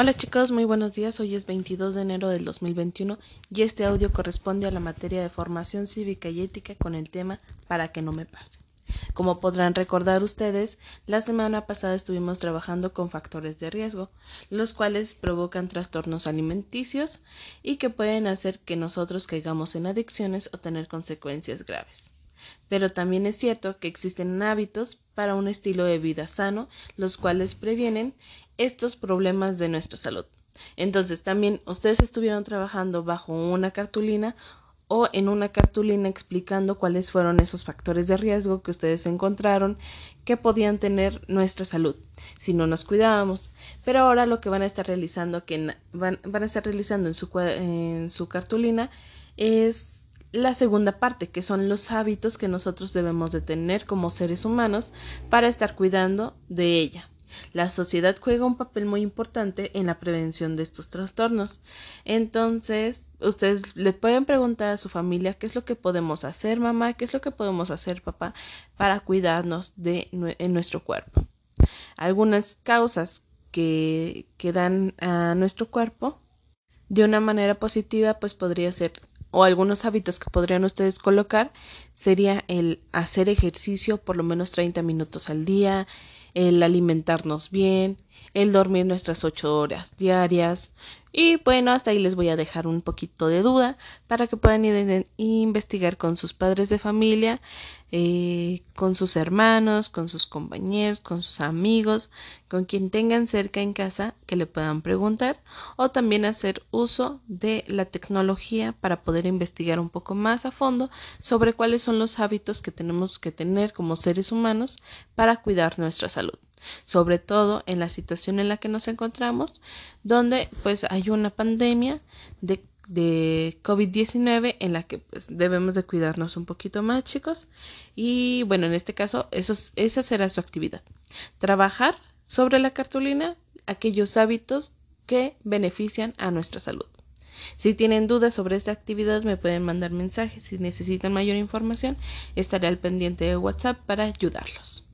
Hola chicos, muy buenos días. Hoy es 22 de enero del 2021 y este audio corresponde a la materia de formación cívica y ética con el tema para que no me pase. Como podrán recordar ustedes, la semana pasada estuvimos trabajando con factores de riesgo, los cuales provocan trastornos alimenticios y que pueden hacer que nosotros caigamos en adicciones o tener consecuencias graves. Pero también es cierto que existen hábitos para un estilo de vida sano, los cuales previenen estos problemas de nuestra salud. Entonces, también ustedes estuvieron trabajando bajo una cartulina o en una cartulina explicando cuáles fueron esos factores de riesgo que ustedes encontraron que podían tener nuestra salud si no nos cuidábamos. Pero ahora lo que van a estar realizando, que van, a estar realizando en su, en su cartulina es la segunda parte, que son los hábitos que nosotros debemos de tener como seres humanos para estar cuidando de ella. La sociedad juega un papel muy importante en la prevención de estos trastornos. Entonces, ustedes le pueden preguntar a su familia qué es lo que podemos hacer, mamá, qué es lo que podemos hacer, papá, para cuidarnos de en nuestro cuerpo. Algunas causas que, que dan a nuestro cuerpo de una manera positiva, pues podría ser o algunos hábitos que podrían ustedes colocar sería el hacer ejercicio por lo menos 30 minutos al día, el alimentarnos bien, el dormir nuestras ocho horas diarias. Y bueno, hasta ahí les voy a dejar un poquito de duda para que puedan ir investigar con sus padres de familia, eh, con sus hermanos, con sus compañeros, con sus amigos, con quien tengan cerca en casa que le puedan preguntar o también hacer uso de la tecnología para poder investigar un poco más a fondo sobre cuáles son los hábitos que tenemos que tener como seres humanos para cuidar nuestra salud. Sobre todo en la situación en la que nos encontramos, donde pues hay una pandemia de, de COVID-19 en la que pues debemos de cuidarnos un poquito más, chicos. Y bueno, en este caso, esa será su actividad. Trabajar sobre la cartulina aquellos hábitos que benefician a nuestra salud. Si tienen dudas sobre esta actividad, me pueden mandar mensajes. Si necesitan mayor información, estaré al pendiente de WhatsApp para ayudarlos.